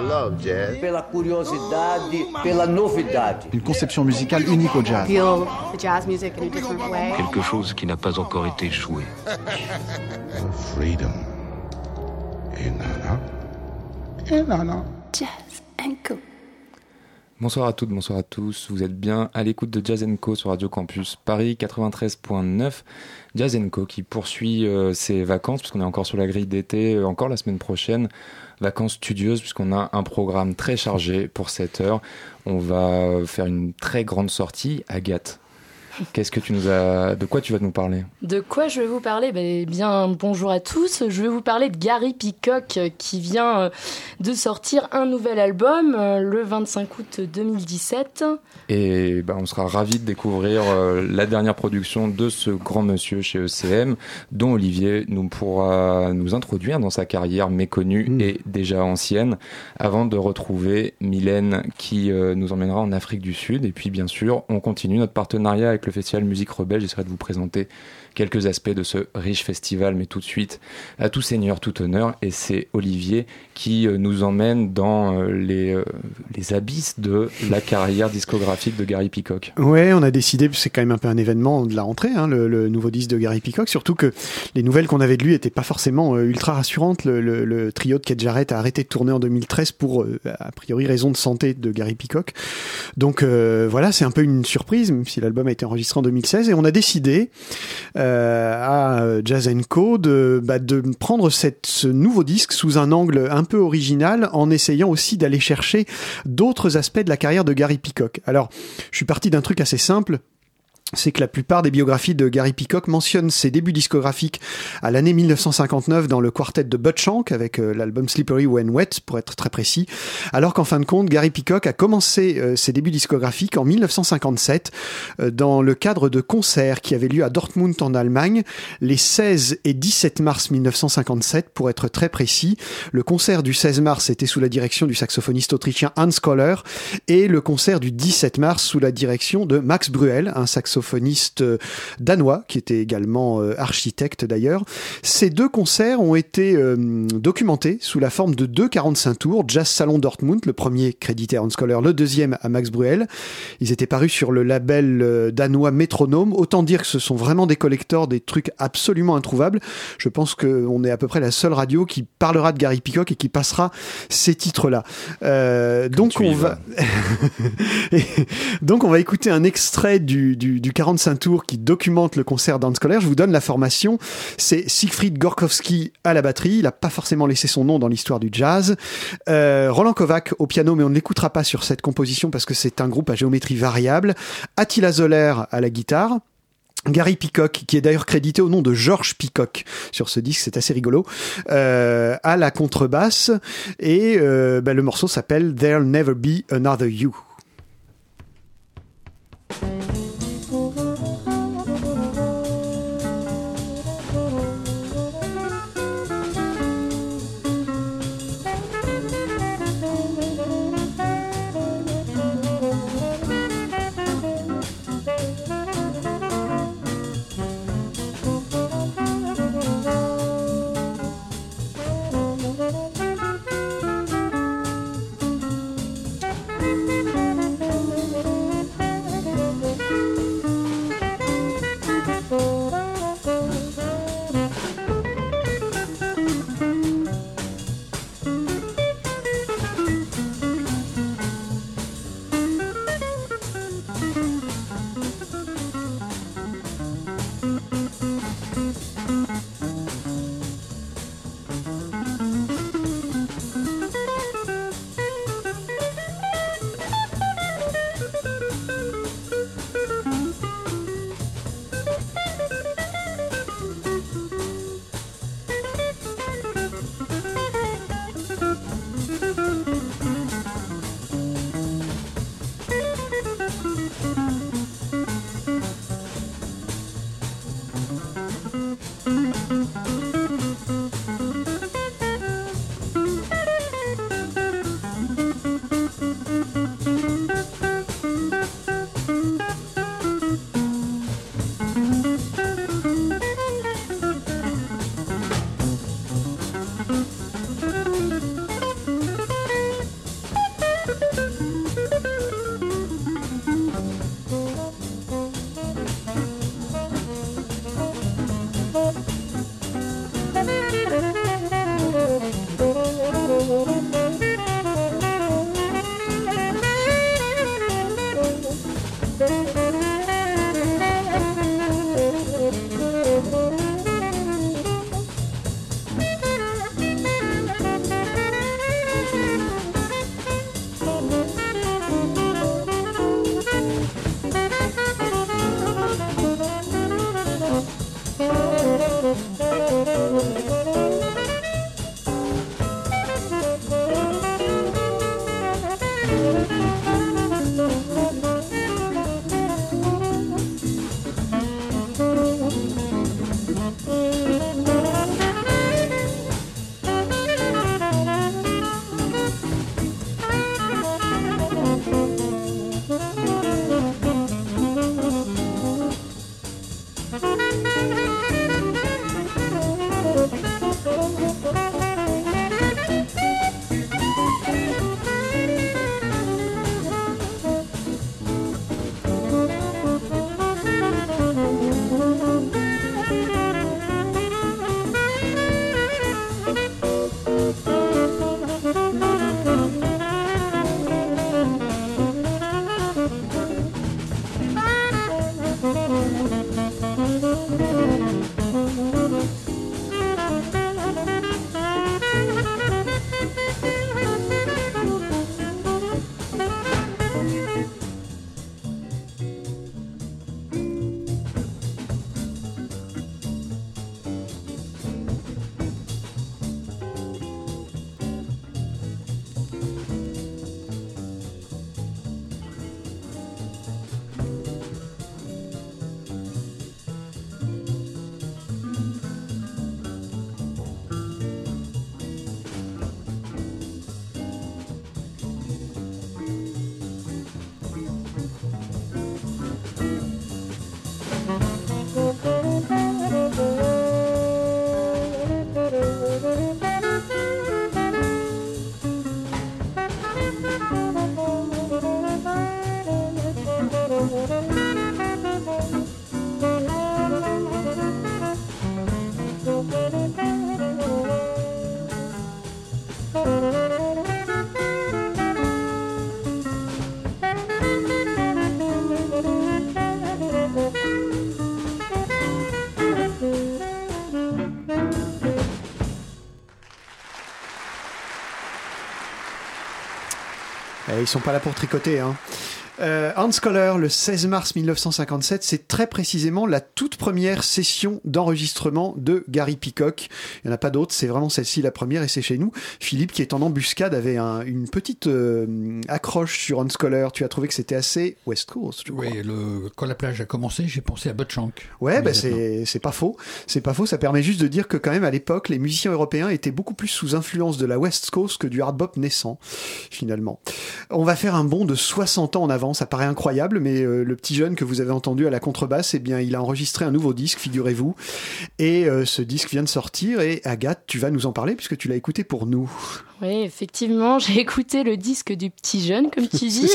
love jazz. Pela curiosidade, pela novidade. Une conception musicale unique au jazz. Feel the jazz music in a different way. Quelque chose qui n'a pas encore été joué. Freedom. Et nana. Et nana. Jazz and Co. Bonsoir à toutes, bonsoir à tous. Vous êtes bien à l'écoute de Jazz sur Radio Campus Paris 93.9. Jazz qui poursuit euh, ses vacances puisqu'on est encore sur la grille d'été, euh, encore la semaine prochaine. Vacances studieuses puisqu'on a un programme très chargé pour cette heure. On va faire une très grande sortie. Agathe, Qu'est-ce que tu nous as, de quoi tu vas nous parler? De quoi je vais vous parler? Ben, Bien, bonjour à tous. Je vais vous parler de Gary Peacock euh, qui vient euh, de sortir un nouvel album euh, le 25 août 2017. Et ben, on sera ravis de découvrir la dernière production de ce grand monsieur chez ECM, dont Olivier nous pourra nous introduire dans sa carrière méconnue Mm. et déjà ancienne, avant de retrouver Mylène qui nous emmènera en Afrique du Sud. Et puis bien sûr, on continue notre partenariat avec le festival Musique Rebelle. J'essaierai de vous présenter quelques aspects de ce riche festival, mais tout de suite, à tout seigneur, tout honneur, et c'est Olivier qui euh, nous emmène dans euh, les, euh, les abysses de la carrière discographique de Gary Peacock. Ouais, on a décidé, c'est quand même un peu un événement de la rentrée, hein, le, nouveau disque de Gary Peacock, surtout que les nouvelles qu'on avait de lui étaient pas forcément ultra rassurantes. Le, trio de Kate Jarrett a arrêté de tourner en 2013 pour, a priori, raison de santé de Gary Peacock. Donc voilà, c'est un peu une surprise, même si l'album a été enregistré en 2016, et on a décidé à Jazz Co de, bah, prendre ce nouveau disque sous un angle un peu original, en essayant aussi d'aller chercher d'autres aspects de la carrière de Gary Peacock. Alors, je suis parti d'un truc assez simple c'est que la plupart des biographies de Gary Peacock mentionnent ses débuts discographiques à l'année 1959 dans le quartet de Bud Shank avec euh, l'album Slippery When Wet pour être très précis, alors qu'en fin de compte Gary Peacock a commencé euh, ses débuts discographiques en 1957 euh, dans le cadre de concerts qui avaient lieu à Dortmund en Allemagne les 16 et 17 mars 1957 pour être très précis. Le concert du 16 mars était sous la direction du saxophoniste autrichien Hans Koller et le concert du 17 mars sous la direction de Max Bruel, un saxophoniste danois qui était également euh, architecte d'ailleurs. Ces deux concerts ont été euh, documentés sous la forme de deux 45 tours, Jazz Salon Dortmund, le premier crédité à Hans Koller, le deuxième à Max Bruel. Ils étaient parus sur le label euh, danois Métronome. Autant dire que ce sont vraiment des collecteurs, des trucs absolument introuvables. Je pense qu'on est à peu près la seule radio qui parlera de Gary Peacock et qui passera ces titres-là. Euh, donc on va, donc on va écouter un extrait du, du, du 45 tours qui documente le concert d'Hans Koller. Je vous donne la formation. C'est Siegfried Gorkowski à la batterie. Il n'a pas forcément laissé son nom dans l'histoire du jazz. Euh, Roland Kovac au piano, mais on ne l'écoutera pas sur cette composition parce que c'est un groupe à géométrie variable. Attila Zoller à la guitare. Gary Peacock, qui est d'ailleurs crédité au nom de George Peacock sur ce disque, c'est assez rigolo, euh, à la contrebasse, et euh, bah, le morceau s'appelle There'll Never Be Another you. Ils sont pas là pour tricoter. Hein. Euh, Hans Koller, le 16 mars 1957, c'est très précisément la toute première session d'enregistrement de Gary Peacock. Il n'y en a pas d'autres, c'est vraiment celle-ci la première et c'est chez nous. Philippe, qui est en embuscade, avait un, une petite euh, accroche sur Hans Koller. Tu as trouvé que c'était assez West Coast, je crois. Oui, le, quand la plage a commencé, j'ai pensé à Butchank. Ouais, bah c'est c'est pas faux. C'est pas faux. Ça permet juste de dire que quand même à l'époque, les musiciens européens étaient beaucoup plus sous influence de la West Coast que du hard bop naissant, finalement. On va faire un bond de 60 ans en avant. Ça paraît incroyable, mais euh, le petit jeune que vous avez entendu à la contrebasse, eh bien, il a enregistré un nouveau disque, figurez-vous. Et euh, ce disque vient de sortir. Et Agathe, tu vas nous en parler puisque tu l'as écouté pour nous. Oui, effectivement, j'ai écouté le disque du petit jeune, comme tu dis,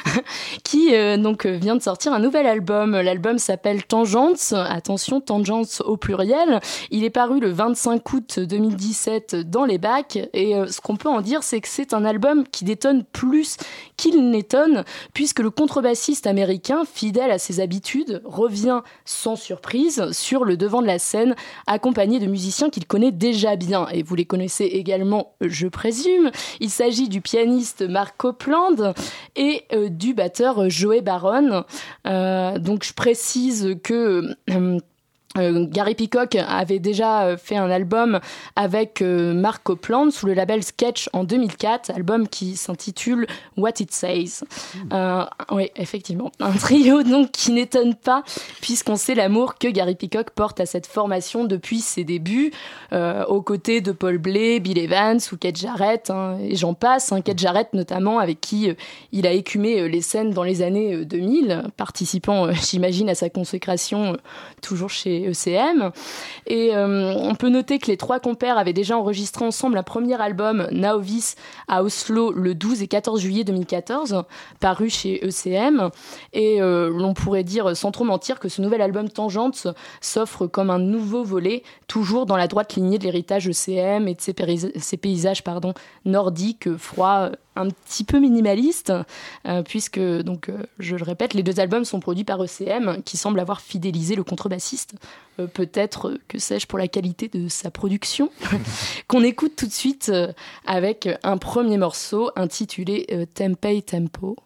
qui euh, donc vient de sortir un nouvel album. L'album s'appelle Tangents. Attention, Tangents au pluriel. Il est paru le 25 août 2017 dans les bacs. Et ce qu'on peut en dire, c'est que c'est un album qui détonne plus qu'il n'étonne, puisque le contrebassiste américain, fidèle à ses habitudes, revient sans surprise sur le devant de la scène, accompagné de musiciens qu'il connaît déjà bien. Et vous les connaissez également, je présume. Il s'agit du pianiste Mark Copeland et euh, du batteur Joey Baron. Euh, donc je précise que euh, euh, Gary Peacock avait déjà euh, fait un album avec euh, Mark Copeland sous le label Sketch en 2004, album qui s'intitule What It Says. Euh, oui, effectivement, un trio donc qui n'étonne pas puisqu'on sait l'amour que Gary Peacock porte à cette formation depuis ses débuts, aux côtés de Paul Bley, Bill Evans ou Kate Jarrett, hein, et j'en passe. Hein, Kate Jarrett notamment, avec qui il a écumé les scènes dans les années euh, 2000, participant, j'imagine, à sa consécration toujours chez ECM. Et euh, on peut noter que les trois compères avaient déjà enregistré ensemble un premier album, Naovis, à Oslo le 12 et 14 juillet 2014, paru chez ECM. Et euh, l'on pourrait dire, sans trop mentir, que ce nouvel album Tangente s'offre comme un nouveau volet, toujours dans la droite lignée de l'héritage ECM et de ses, paysages nordiques, froids, un petit peu minimalistes, euh, puisque, donc, euh, je le répète, les deux albums sont produits par ECM, qui semble avoir fidélisé le contrebassiste. Euh, Peut-être, que sais-je, pour la qualité de sa production, qu'on écoute tout de suite avec un premier morceau intitulé Tempei Tempo.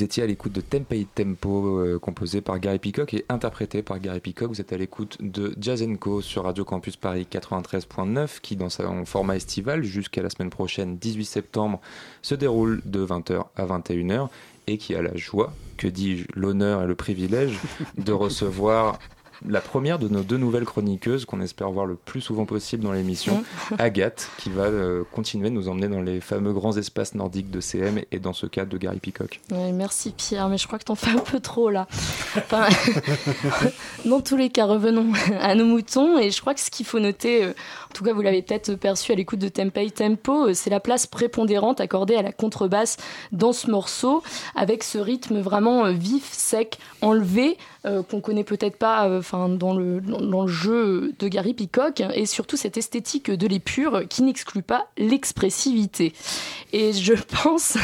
Vous étiez à l'écoute de Tempe Tempo, euh, composé par Gary Peacock et interprété par Gary Peacock. Vous êtes à l'écoute de Jazz Co sur Radio Campus Paris 93.9, qui dans son format estival jusqu'à la semaine prochaine, 18 septembre, se déroule de 20h à 21h et qui a la joie, que dis-je, l'honneur et le privilège de recevoir la première de nos deux nouvelles chroniqueuses qu'on espère voir le plus souvent possible dans l'émission, Agathe, qui va euh, continuer de nous emmener dans les fameux grands espaces nordiques de CM et dans ce cas de Gary Peacock. merci Pierre, mais je crois que t'en fais un peu trop là. dans tous les cas, revenons à nos moutons et je crois que ce qu'il faut noter, euh, en tout cas vous l'avez peut-être perçu à l'écoute de Tempei Tempo, euh, c'est la place prépondérante accordée à la contrebasse dans ce morceau, avec ce rythme vraiment vif, sec, enlevé, qu'on connaît peut-être pas dans le, dans, le jeu de Gary Peacock, et surtout cette esthétique de l'épure qui n'exclut pas l'expressivité. Et je pense,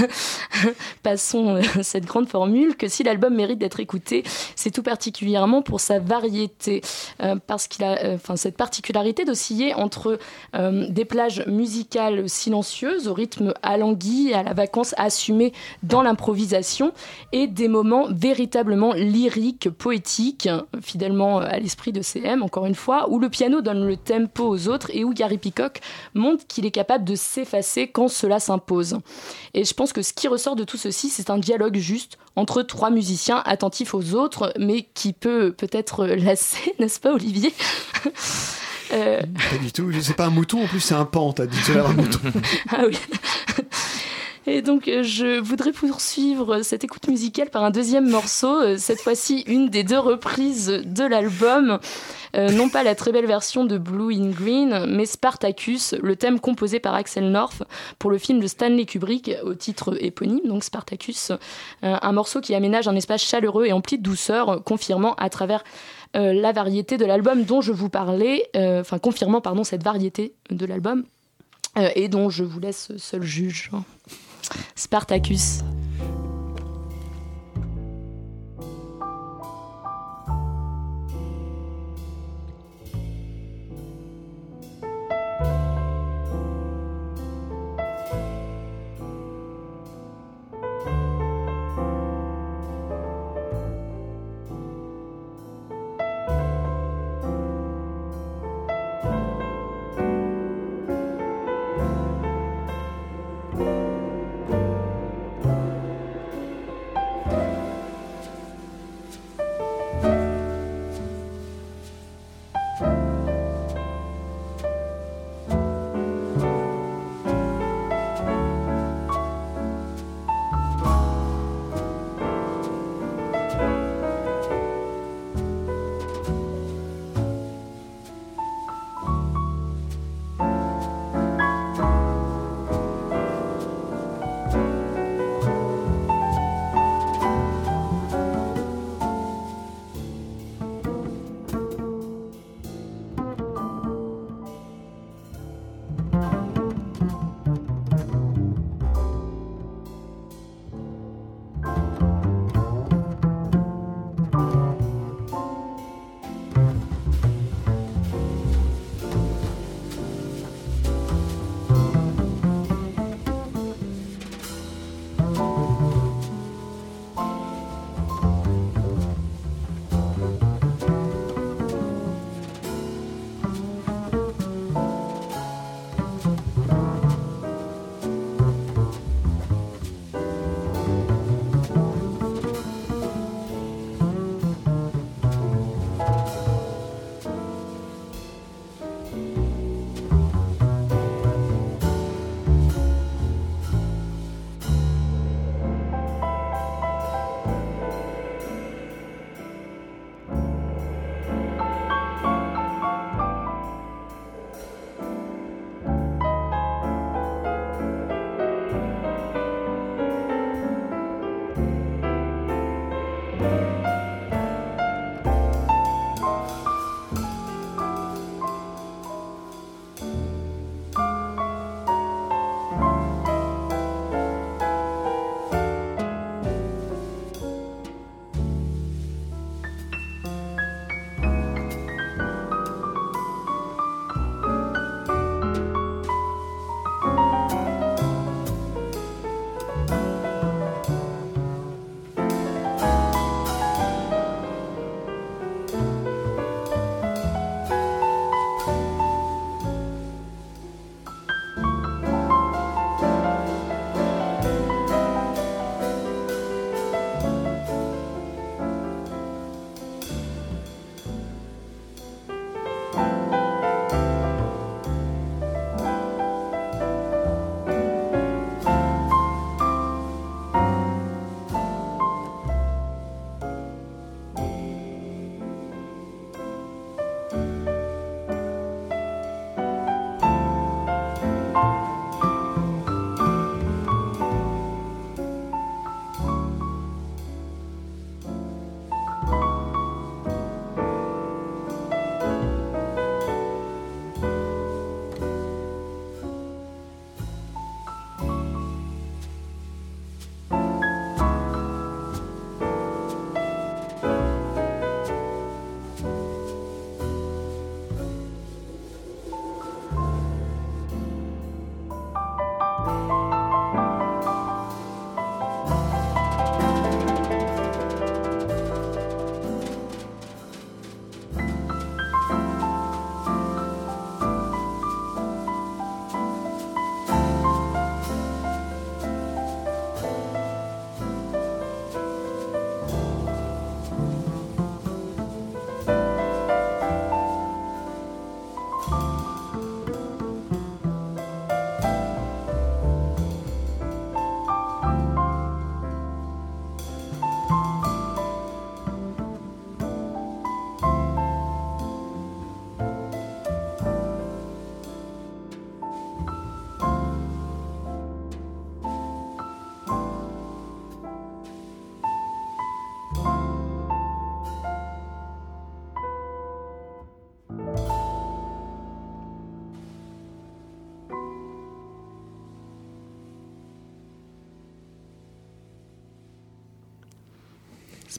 passons cette grande formule, que si l'album mérite d'être écouté, c'est tout particulièrement pour sa variété, euh, parce qu'il a euh, enfin, cette particularité d'osciller entre euh, des plages musicales silencieuses, au rythme alangui, à la vacance assumée dans l'improvisation, et des moments véritablement lyriques, poétiques, fidèlement euh, à l'esprit de CM, encore une fois, où le piano donne le tempo aux autres et où Gary Peacock montre qu'il est capable de s'effacer quand cela s'impose. Et je pense que ce qui ressort de tout ceci, c'est un dialogue juste entre trois musiciens attentifs aux autres, mais qui peut peut-être lasser, n'est-ce pas Olivier? Euh... Pas du tout, c'est pas un mouton, en plus c'est un pan, t'as dit que un mouton. ah oui. Et donc, euh, je voudrais poursuivre cette écoute musicale par un deuxième morceau, euh, cette fois-ci une des deux reprises de l'album. Euh, non pas la très belle version de Blue in Green, mais Spartacus, le thème composé par Axel North pour le film de Stanley Kubrick au titre éponyme, donc Spartacus, un morceau qui aménage un espace chaleureux et empli de douceur, confirmant à travers la variété de l'album dont je vous parlais, enfin confirmant pardon cette variété de l'album et dont je vous laisse seul juge. Spartacus. Amen.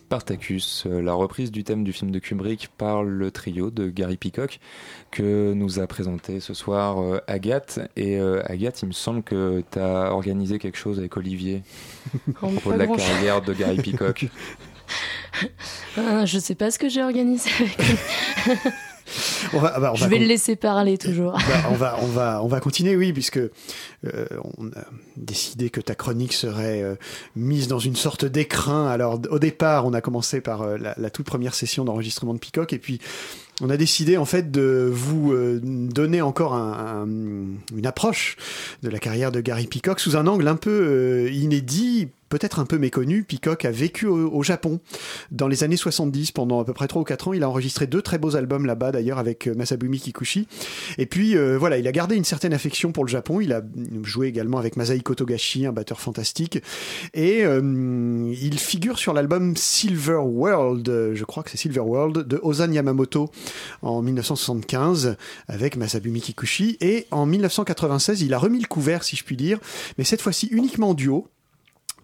Spartacus, euh, la reprise du thème du film de Kubrick par le trio de Gary Peacock que nous a présenté ce soir euh, Agathe. Et euh, Agathe, il me semble que tu as organisé quelque chose avec Olivier à propos de la carrière de Gary Peacock. Euh, je sais pas ce que j'ai organisé avec lui. On va- bah, on Je va vais con- le laisser parler toujours. Bah, on va, on va, on va continuer, oui, puisque euh, on a décidé que ta chronique serait euh, mise dans une sorte d'écrin. Alors, au départ, on a commencé par euh, la, la toute première session d'enregistrement de Peacock, et puis on a décidé en fait de vous donner encore un- un- une approche de la carrière de Gary Peacock sous un angle un peu inédit. Peut-être un peu méconnu, Peacock a vécu au, Japon dans les années 70 pendant à peu près 3 ou 4 ans. Il a enregistré deux très beaux albums là-bas d'ailleurs avec euh, Masabumi Kikuchi. Et puis euh, voilà, il a gardé une certaine affection pour le Japon. Il a joué également avec Masahiko Togashi, un batteur fantastique. Et euh, il figure sur l'album Silver World, je crois que c'est Silver World, de Ozan Yamamoto en 1975 avec Masabumi Kikuchi. Et en 1996, il a remis le couvert, si je puis dire, mais cette fois-ci uniquement en duo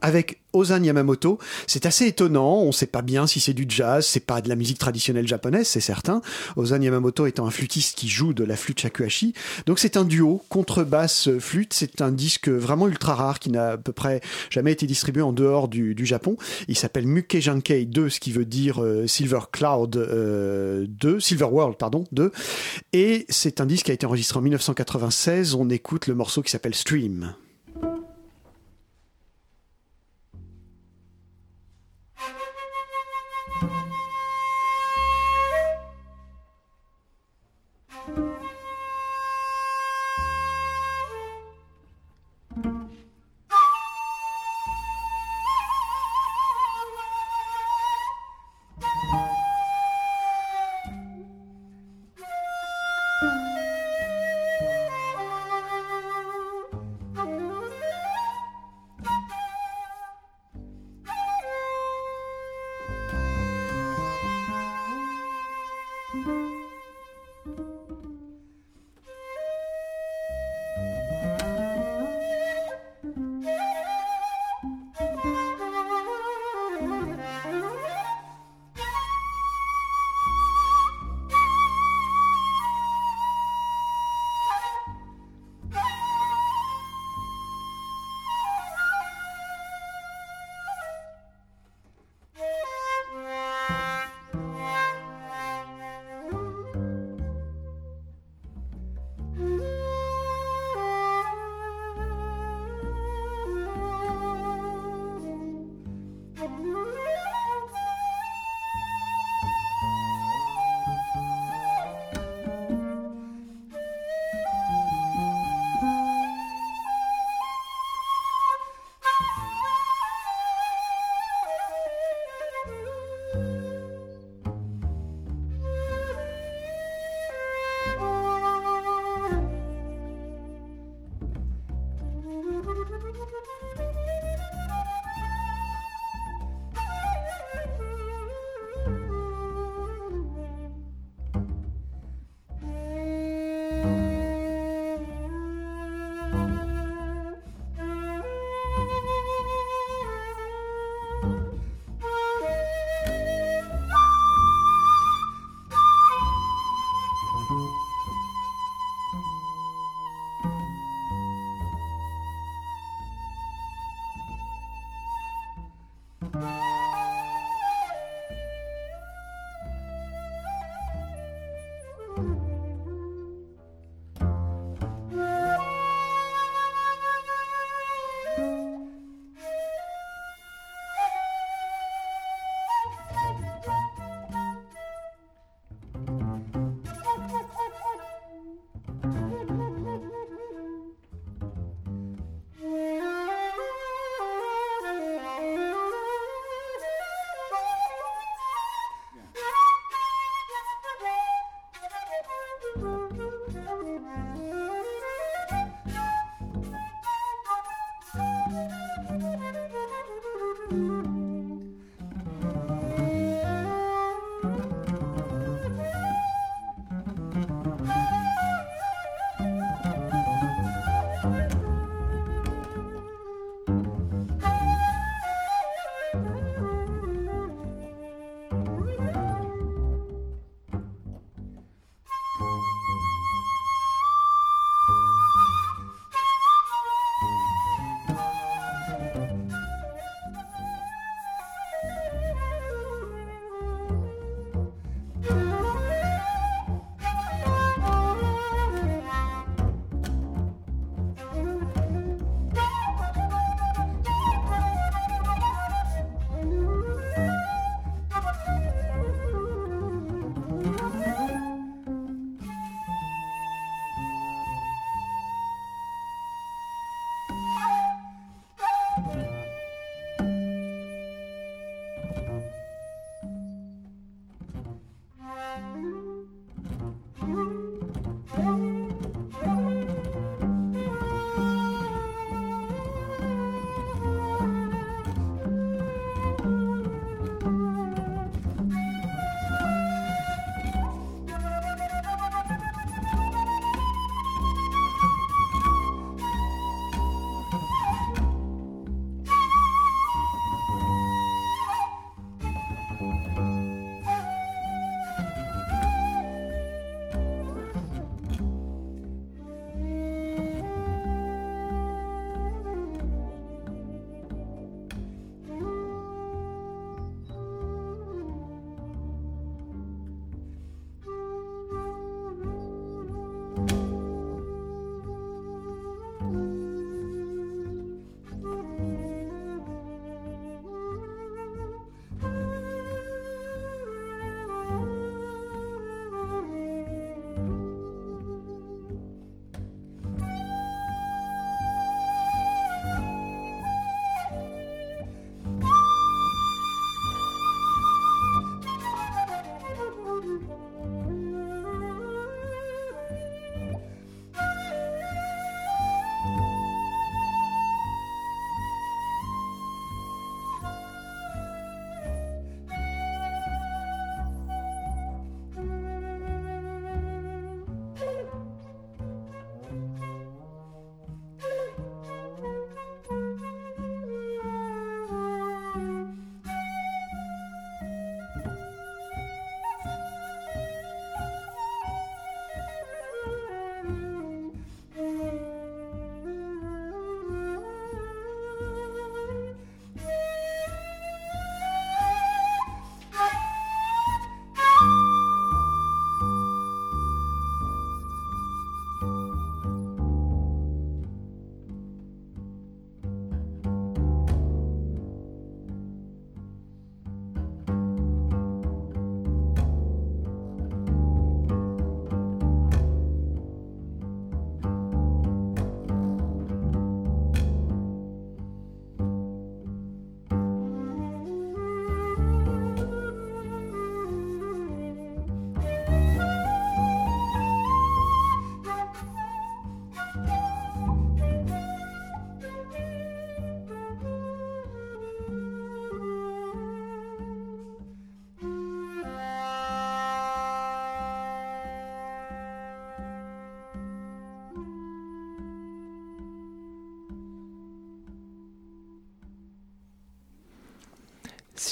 avec Ozan Yamamoto. C'est assez étonnant, on sait pas bien si c'est du jazz, c'est pas de la musique traditionnelle japonaise, c'est certain. Ozan Yamamoto étant un flûtiste qui joue de la flûte shakuhachi. Donc c'est un duo, contrebasse, flûte. C'est un disque vraiment ultra rare qui n'a à peu près jamais été distribué en dehors du, du Japon. Il s'appelle Muke Jankei 2, ce qui veut dire euh, Silver Cloud euh, 2, Silver World, pardon, 2. Et c'est un disque qui a été enregistré en 1996. On écoute le morceau qui s'appelle Stream.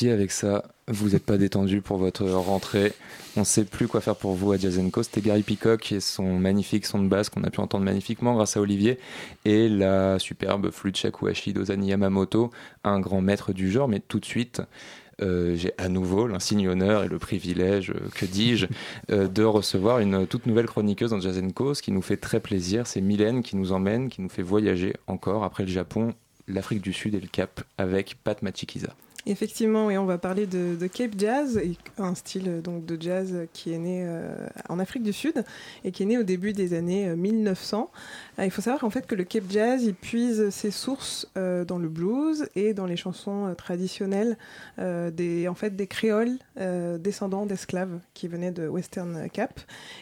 Avec ça. Vous n'êtes pas détendu pour votre rentrée. On ne sait plus quoi faire pour vous à Jazz Co. C'était Gary Peacock et son magnifique son de basse qu'on a pu entendre magnifiquement grâce à Olivier et la superbe flûte Shakuhachi d'Ozani Yamamoto, un grand maître du genre. Mais tout de suite, euh, j'ai à nouveau l'insigne honneur et le privilège, euh, que dis-je, euh, de recevoir une toute nouvelle chroniqueuse dans Jazz Co. Ce qui nous fait très plaisir, c'est Mylène qui nous emmène, qui nous fait voyager encore après le Japon, l'Afrique du Sud et le Cap avec Pat Machikiza. Effectivement, oui, on va parler de, Cape Jazz, un style euh, donc de jazz qui est né euh, en Afrique du Sud et qui est né au début des années 1900. Euh, il faut savoir en fait que le Cape Jazz, il puise ses sources dans le blues et dans les chansons traditionnelles des en fait des créoles descendants d'esclaves qui venaient de Western Cape.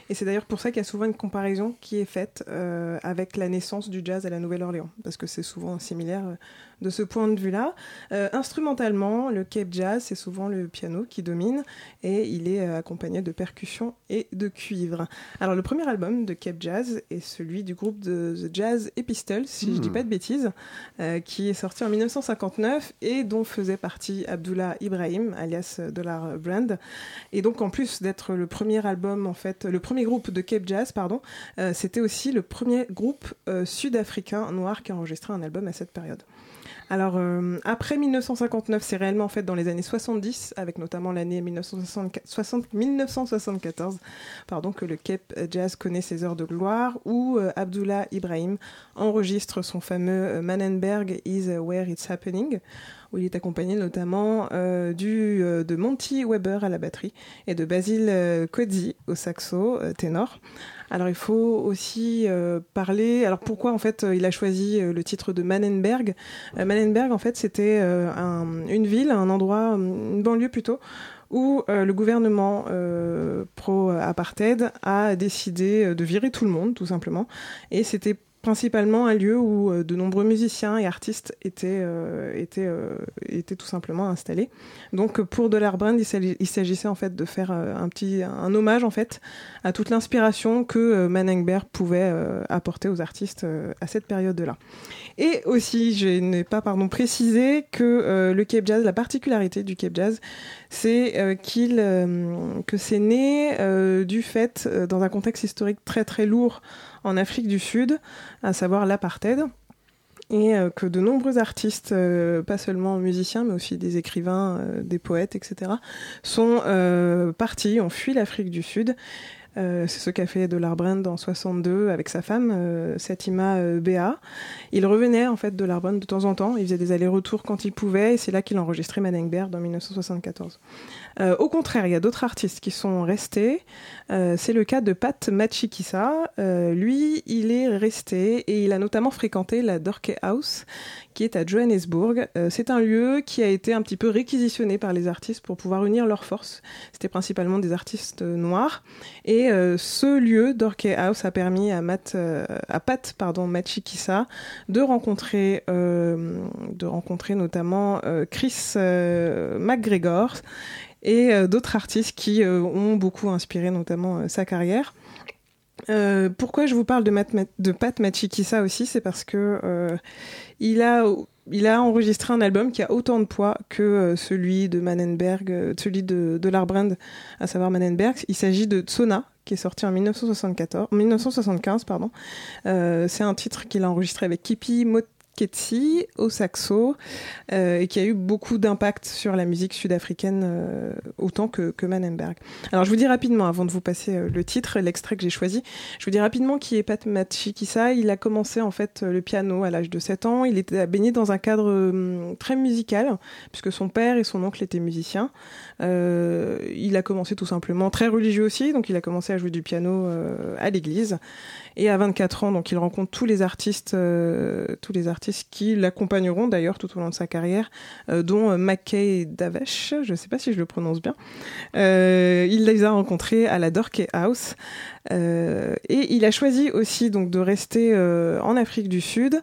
Et c'est d'ailleurs pour ça qu'il y a souvent une comparaison qui est faite avec la naissance du jazz à la Nouvelle-Orléans, parce que c'est souvent similaire de ce point de vue-là. Euh, instrumentalement, le Cape Jazz, c'est souvent le piano qui domine et il est euh, accompagné de percussions et de cuivre. Alors le premier album de Cape Jazz est celui du groupe de The Jazz Epistles, si je je dis hmm. pas de bêtises, euh, qui est sorti en 1959 et dont faisait partie Abdullah Ibrahim, alias Dollar Brand. Et donc en plus d'être le premier album, en fait, le premier groupe de Cape Jazz, pardon, c'était aussi le premier groupe sud-africain noir qui a enregistré un album à cette période. Alors, euh, après 1959, c'est réellement en fait dans les années 70, avec notamment l'année 1974, pardon, que le Cape Jazz connaît ses heures de gloire, où euh, Abdullah Ibrahim enregistre son fameux euh, Mannenberg is Where It's Happening où il est accompagné notamment du, de Monty Weber à la batterie et de Basil Cody au saxo ténor. Alors il faut aussi euh, parler. Alors pourquoi en fait euh, il a choisi euh, le titre de Mannenberg Mannenberg en fait c'était une ville, un endroit, une banlieue plutôt où le gouvernement pro-apartheid a décidé de virer tout le monde, tout simplement. Et c'était principalement un lieu où euh, de nombreux musiciens et artistes étaient, euh, étaient, euh, étaient tout simplement installés. Donc pour Dollar Brand, il s'agissait en fait de faire un petit un hommage en fait à toute l'inspiration que Manengberg pouvait apporter aux artistes à cette période-là. Et aussi, je n'ai pas pardon précisé que le Cape Jazz, la particularité du Cape Jazz, c'est qu'il que c'est né du fait dans un contexte historique très très lourd en Afrique du Sud, à savoir l'apartheid et euh, que de nombreux artistes, euh, pas seulement musiciens, mais aussi des écrivains, euh, des poètes, etc., sont partis, ont fui l'Afrique du Sud. C'est ce qu'a fait Dollar Brand en 62 avec sa femme, Satima Béa. Il revenait en fait de Brand de temps en temps, il faisait des allers-retours quand il pouvait, et c'est là qu'il enregistrait Manengberg en 1974. Euh, au contraire, il y a d'autres artistes qui sont restés. Euh, c'est le cas de Pat Machikisa. Euh, lui, il est resté et il a notamment fréquenté la Dorke House, qui est à Johannesburg. c'est un lieu qui a été un petit peu réquisitionné par les artistes pour pouvoir unir leurs forces. C'était principalement des artistes noirs. Et ce lieu, Dorke House, a permis à, Matt, à Pat pardon, de rencontrer, de rencontrer notamment Chris McGregor et euh, d'autres artistes qui euh, ont beaucoup inspiré notamment euh, sa carrière. Pourquoi je vous parle de, de Pat Machikisa aussi, c'est parce que a il a enregistré un album qui a autant de poids que celui de Manenberg, celui de, de Larbrand, à savoir Manenberg. Il s'agit de Tsona, qui est sorti en 1974, 1975. Pardon. c'est un titre qu'il a enregistré avec Kipi Mot Ketsi au saxo euh, et qui a eu beaucoup d'impact sur la musique sud-africaine euh, autant que, que Manenberg. Alors je vous dis rapidement, avant de vous passer euh, le titre, l'extrait que j'ai choisi, je vous dis rapidement qui est Pat Machikisa. Il a commencé en fait le piano à l'âge de 7 ans. Il était baigné dans un cadre hum, très musical puisque son père et son oncle étaient musiciens. Il a commencé tout simplement très religieux aussi, donc il a commencé à jouer du piano à l'église. Et à 24 ans, donc il rencontre tous les artistes, euh, tous les artistes qui l'accompagneront d'ailleurs tout au long de sa carrière, euh, dont euh, McKay Davesh, je ne sais pas si je le prononce bien. il les a rencontrés à la Dorkey House. et il a choisi aussi donc de rester en Afrique du Sud.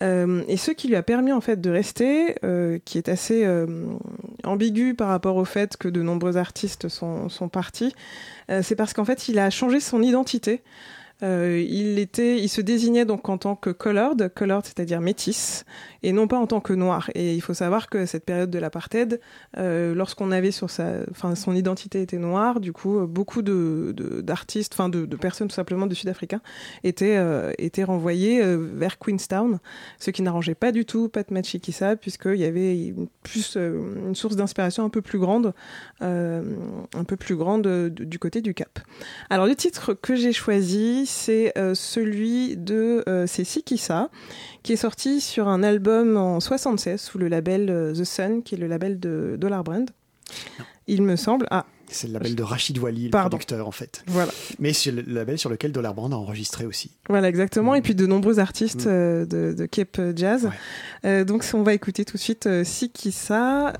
Et ce qui lui a permis en fait de rester, qui est assez ambigu par rapport au fait que de nombreux artistes sont, sont partis, c'est parce qu'en fait il a changé son identité Euh, il était, il se désignait donc en tant que colored, colored c'est-à-dire métis, et non pas en tant que noir. Et il faut savoir que cette période de l'apartheid, euh, lorsqu'on avait sur sa, enfin son identité était noire, du coup beaucoup de d'artistes, enfin de, de, personnes tout simplement de Sud-Africains étaient euh, étaient renvoyés euh, vers Queenstown, ce qui n'arrangeait pas du tout Pat Machikisa puisqu'il y avait une, plus euh, une source d'inspiration un peu plus grande, euh, un peu plus grande du côté du Cap. Alors le titre que j'ai choisi, c'est celui de c'est Sikisa qui est sorti sur un album en 76 sous le label The Sun, qui est le label de Dollar Brand. Il me semble. Ah, c'est le label de Rachid Wali, le producteur en fait. Voilà. Mais c'est le label sur lequel Dollar Brand a enregistré aussi. Voilà, exactement. Et puis de nombreux artistes mm. euh, de, de, Cape Jazz. Euh, donc on va écouter tout de suite euh, Sikisa.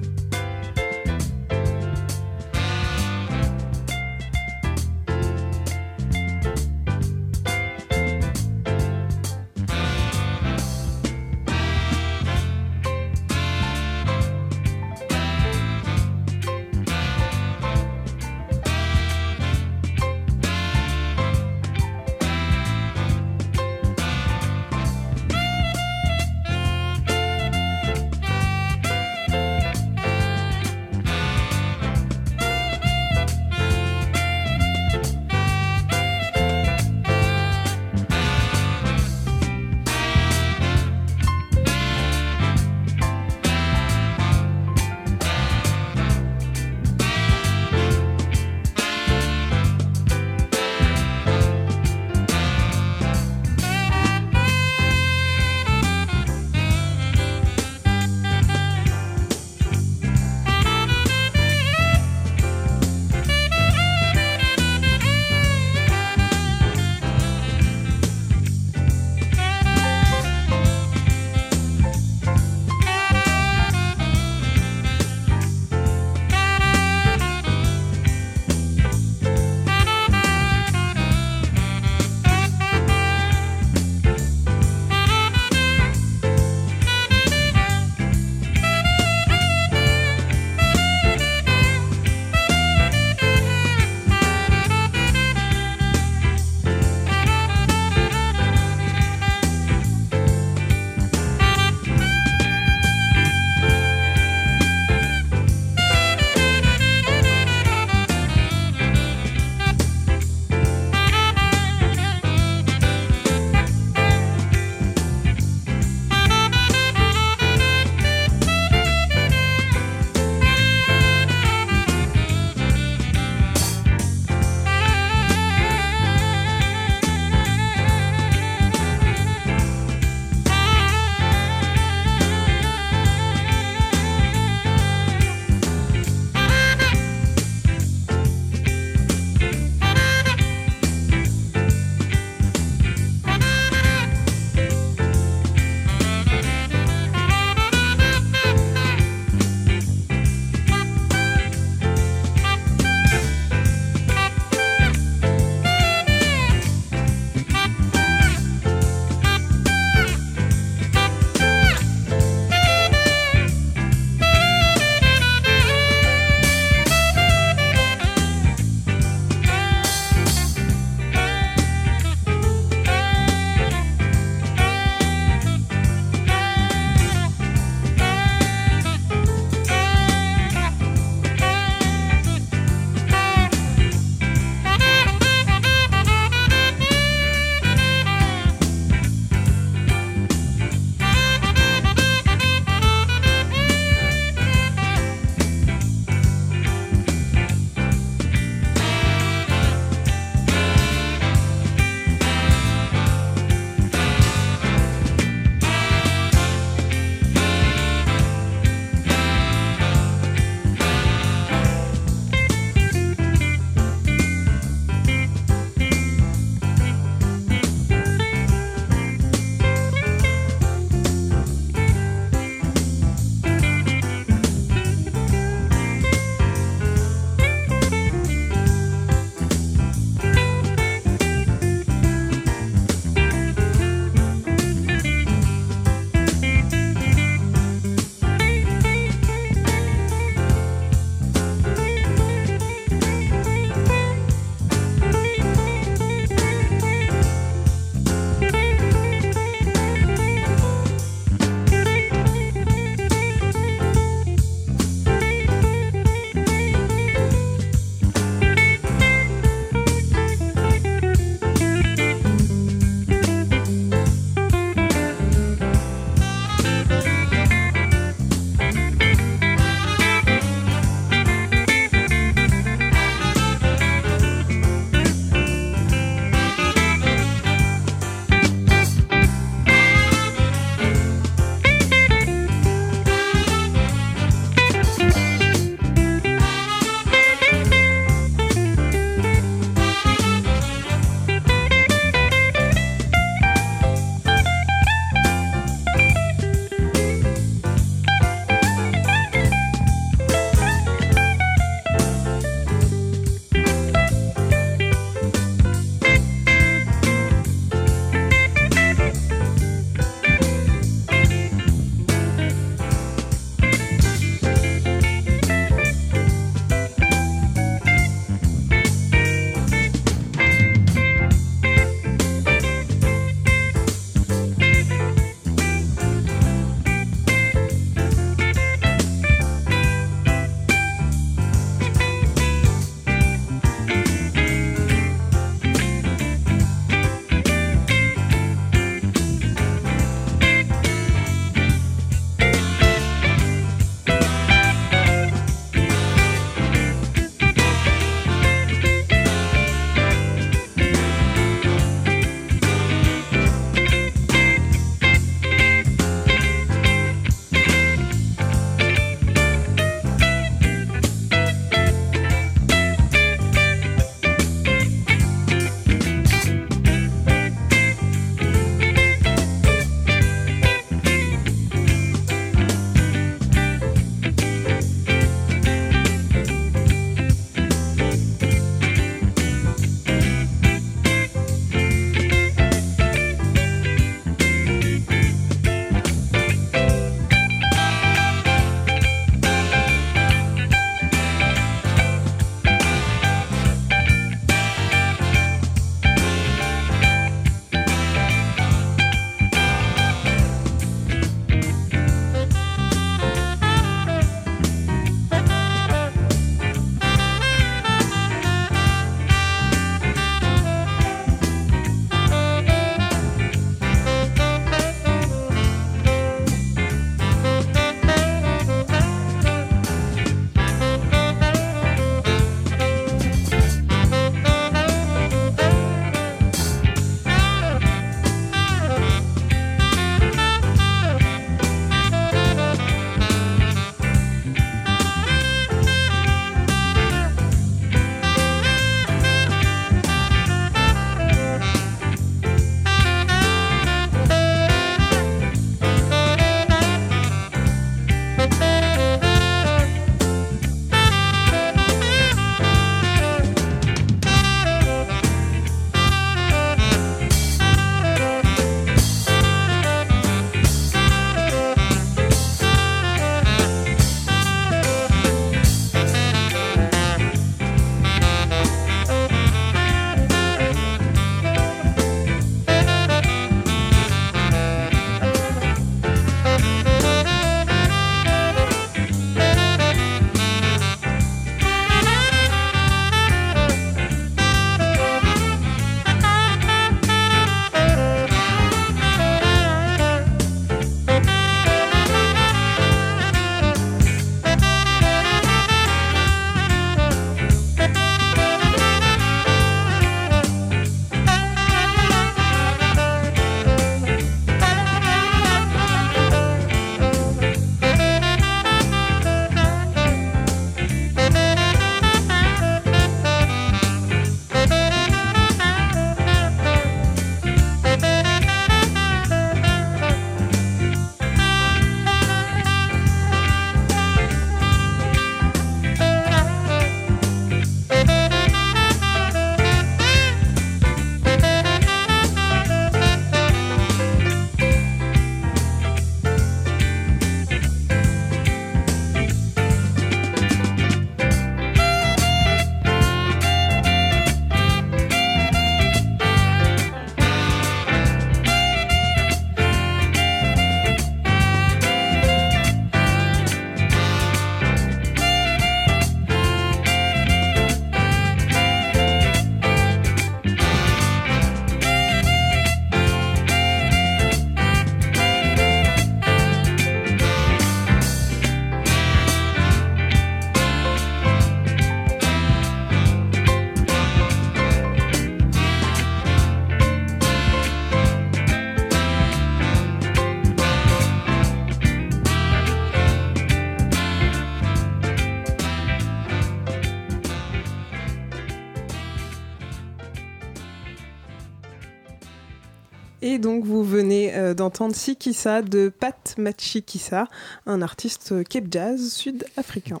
D'entendre Sikissa de Pat Machikissa, un artiste euh, Cape Jazz sud-africain.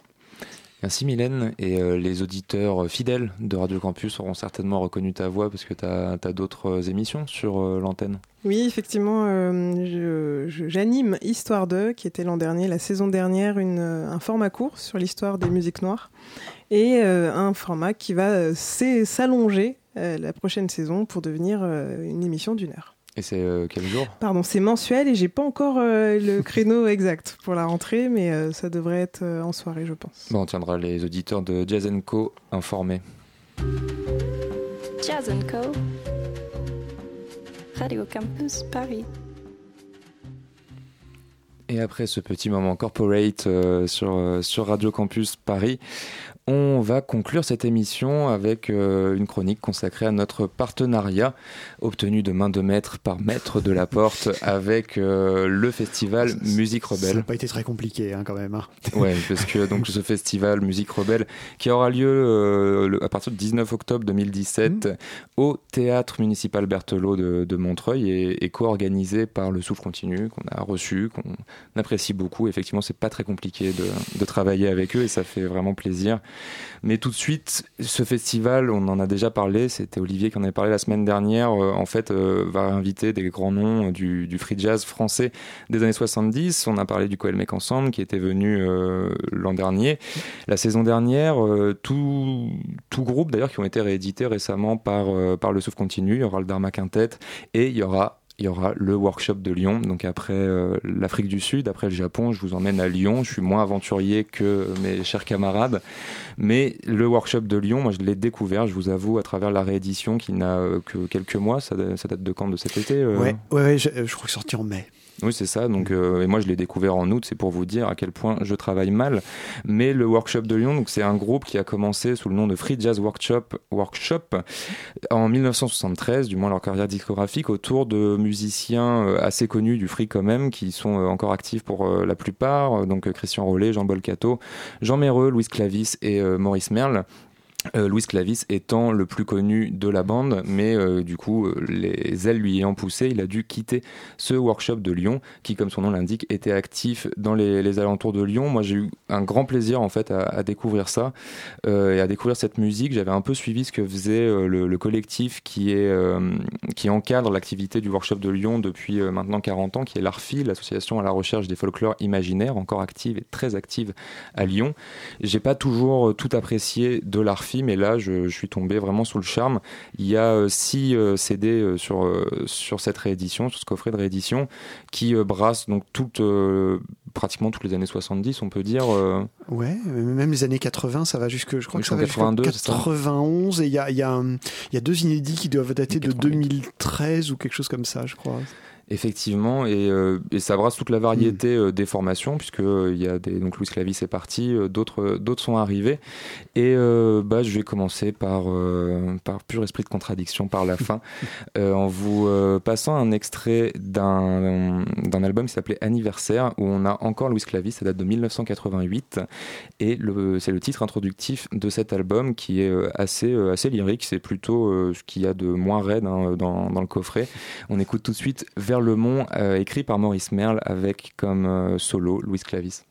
Merci Mylène. Et euh, les auditeurs fidèles de Radio Campus auront certainement reconnu ta voix parce que tu as, d'autres émissions sur l'antenne. Oui, effectivement, j'anime Histoire 2, qui était l'an dernier, la saison dernière, une, un format court sur l'histoire des musiques noires et un format qui va s'allonger la prochaine saison pour devenir une émission d'une heure. Et c'est euh, quel jour? Pardon, c'est mensuel et j'ai pas encore euh, le créneau exact pour la rentrée, mais euh, ça devrait être en soirée, je pense. Bon, on tiendra les auditeurs de Jazz Co informés. Jazz Co. Radio Campus Paris. Et après ce petit moment corporate sur, sur Radio Campus Paris, on va conclure cette émission avec euh, une chronique consacrée à notre partenariat obtenu de main de maître par maître de la porte avec euh, le festival Musique Rebelle. Ça n'a pas été très compliqué hein, quand même. Hein. Ouais, parce que donc ce festival Musique Rebelle qui aura lieu euh, à partir du 19 octobre 2017 mmh. au théâtre municipal Berthelot de, Montreuil et, co-organisé par le Souffle Continu qu'on a reçu, qu'on apprécie beaucoup. Effectivement, c'est pas très compliqué de, de travailler avec eux et ça fait vraiment plaisir. Mais tout de suite, ce festival, on en a déjà parlé, c'était Olivier qui en avait parlé la semaine dernière, euh, en fait, euh, va inviter des grands noms du, free jazz français des années 70. On a parlé du Coel Mec Ensemble qui était venu euh, l'an dernier. La saison dernière, tout, tout groupe d'ailleurs qui ont été réédités récemment par, par le Souffle Continu. Il y aura le Dharma Quintet et il y aura il y aura le workshop de Lyon. Donc après euh, l'Afrique du Sud, après le Japon, je vous emmène à Lyon. Je suis moins aventurier que mes chers camarades. Mais le workshop de Lyon, moi je l'ai découvert, je vous avoue, à travers la réédition qui n'a euh, que quelques mois. Ça, date de quand? De cet été euh? Ouais, ouais, je, je crois que sorti en mai. Oui, c'est ça. Donc, euh, et moi, je l'ai découvert en août. C'est pour vous dire à quel point je travaille mal. Mais le workshop de Lyon, donc c'est un groupe qui a commencé sous le nom de Free Jazz Workshop, Workshop en 1973, du moins leur carrière discographique, autour de musiciens euh, assez connus du free quand même, qui sont euh, encore actifs pour la plupart. Donc Christian Rollet, Jean Bolcato, Jean Méreux, Louis Clavis et Maurice Merle. Euh, Louis Clavis étant le plus connu de la bande, mais euh, du coup, euh, les ailes lui ayant poussé, il a dû quitter ce workshop de Lyon, qui, comme son nom l'indique, était actif dans les, alentours de Lyon. Moi, j'ai eu un grand plaisir en fait à, découvrir ça et à découvrir cette musique. J'avais un peu suivi ce que faisait le, collectif qui est qui encadre l'activité du workshop de Lyon depuis maintenant 40 ans, qui est l'ARFI, l'association à la recherche des folklores imaginaires, encore active et très active à Lyon. J'ai pas toujours tout apprécié de l'ARFI mais là, je, suis tombé vraiment sous le charme. Il y a 6 euh, euh, CD euh, sur, cette réédition, sur ce coffret de réédition, qui brasse donc pratiquement toutes les années 70, on peut dire. Ouais, même les années 80, ça va jusque, je crois que ça va 82, 91, et il y a, y, a, y a deux inédits qui doivent dater de 2013 ou quelque chose comme ça, je crois. Effectivement, et, euh, et, ça brasse toute la variété mm. euh, des formations, puisque euh, il y a des donc Louis Clavis est parti, d'autres d'autres sont arrivés, et bah je vais commencer par par pur esprit de contradiction par la fin, en vous passant un extrait d'un d'un album qui s'appelait Anniversaire, où on a encore Louis Clavis, ça date de 1988, et c'est le titre introductif de cet album qui est assez assez lyrique, c'est plutôt ce qu'il y a de moins raide hein, dans dans le coffret. On écoute tout de suite vers le Mont, euh, écrit par Maurice Merle avec comme euh, solo Louis Clavis.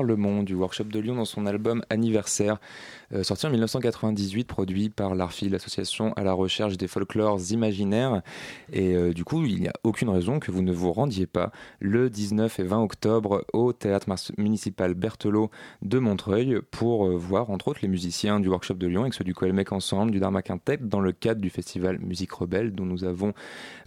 Le monde du workshop de Lyon dans son album Anniversaire. Euh, sorti en 1998, produit par l'ARFI, l'association à la recherche des folklores imaginaires. Et euh, du coup, il n'y a aucune raison que vous ne vous rendiez pas le 19 et 20 octobre au théâtre municipal Berthelot de Montreuil pour euh, voir entre autres les musiciens du workshop de Lyon et ceux du Colmec Ensemble, du Dharma Quintet, dans le cadre du festival Musique Rebelle dont nous avons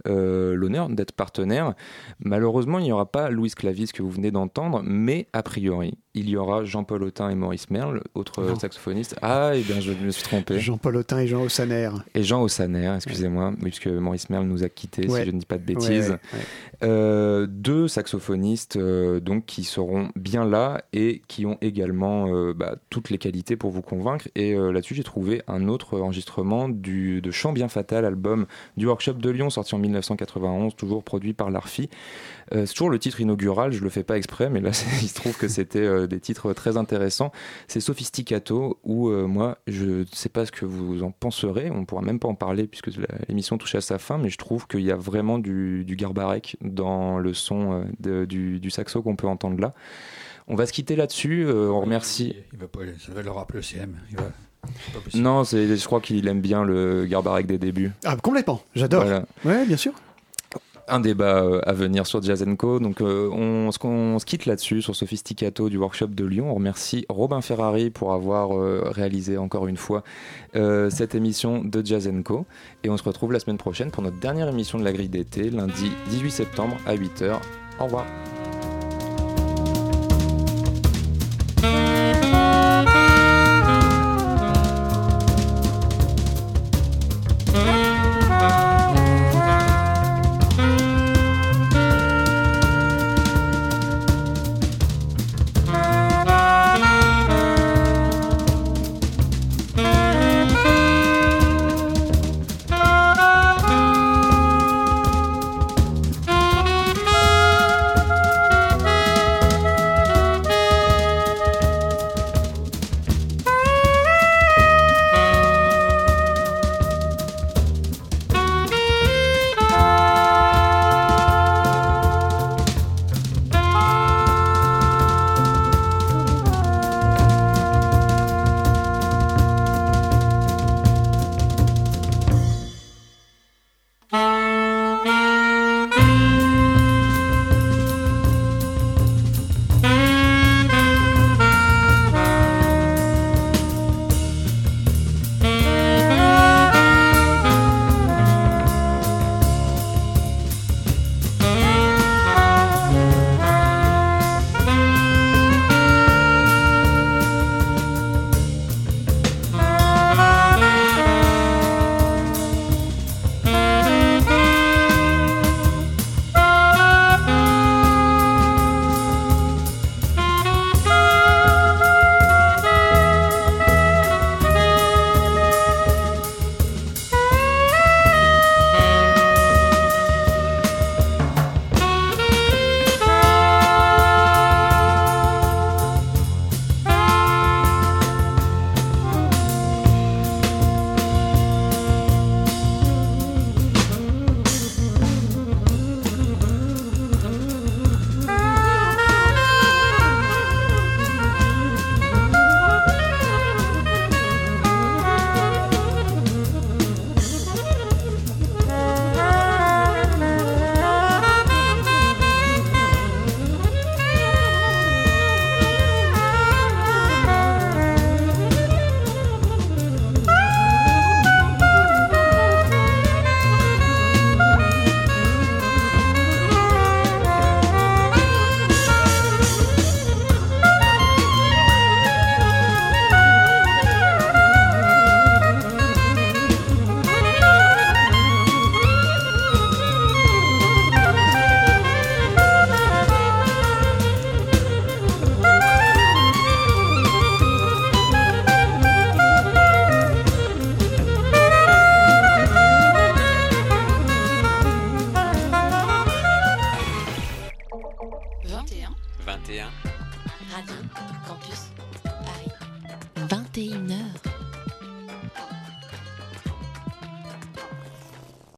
l'honneur d'être partenaire. Malheureusement, il n'y aura pas Louis Clavis que vous venez d'entendre, mais a priori, il y aura Jean-Paul Autin et Maurice Merle, autres saxophonistes. Ah, et eh bien je me suis trompé. Jean-Paul Autin et Jean Ossaner. Et Jean Ossaner, excusez-moi, puisque Maurice Merle nous a quittés, si je ne dis pas de bêtises. Euh, deux saxophonistes euh, donc qui seront bien là et qui ont également euh, bah, toutes les qualités pour vous convaincre. Et là-dessus, j'ai trouvé un autre enregistrement du, de Chant bien fatal, album du workshop de Lyon, sorti en 1991, toujours produit par l'ARFI. C'est toujours le titre inaugural, je le fais pas exprès, mais là il se trouve que c'était des titres très intéressants. C'est Sophisticato, où euh, moi, je ne sais pas ce que vous en penserez, on ne pourra même pas en parler puisque l'émission touche à sa fin, mais je trouve qu'il y a vraiment du, du Garbarek dans le son euh, du, du, saxo qu'on peut entendre là. On va se quitter là-dessus, euh, on remercie... Il va pas, ça va le rappeler le CM, Non, je crois qu'il aime bien le Garbarek des débuts. Ah, complètement, j'adore. Ouais, bien sûr un débat euh, à venir sur Jazz. Donc euh, on, se quitte là-dessus sur Sophisticato du workshop de Lyon. On remercie Robin Ferrari pour avoir euh, réalisé encore une fois cette émission de Jazz. Et on se retrouve la semaine prochaine pour notre dernière émission de la grille d'été, lundi 18 septembre à 8h. Au revoir.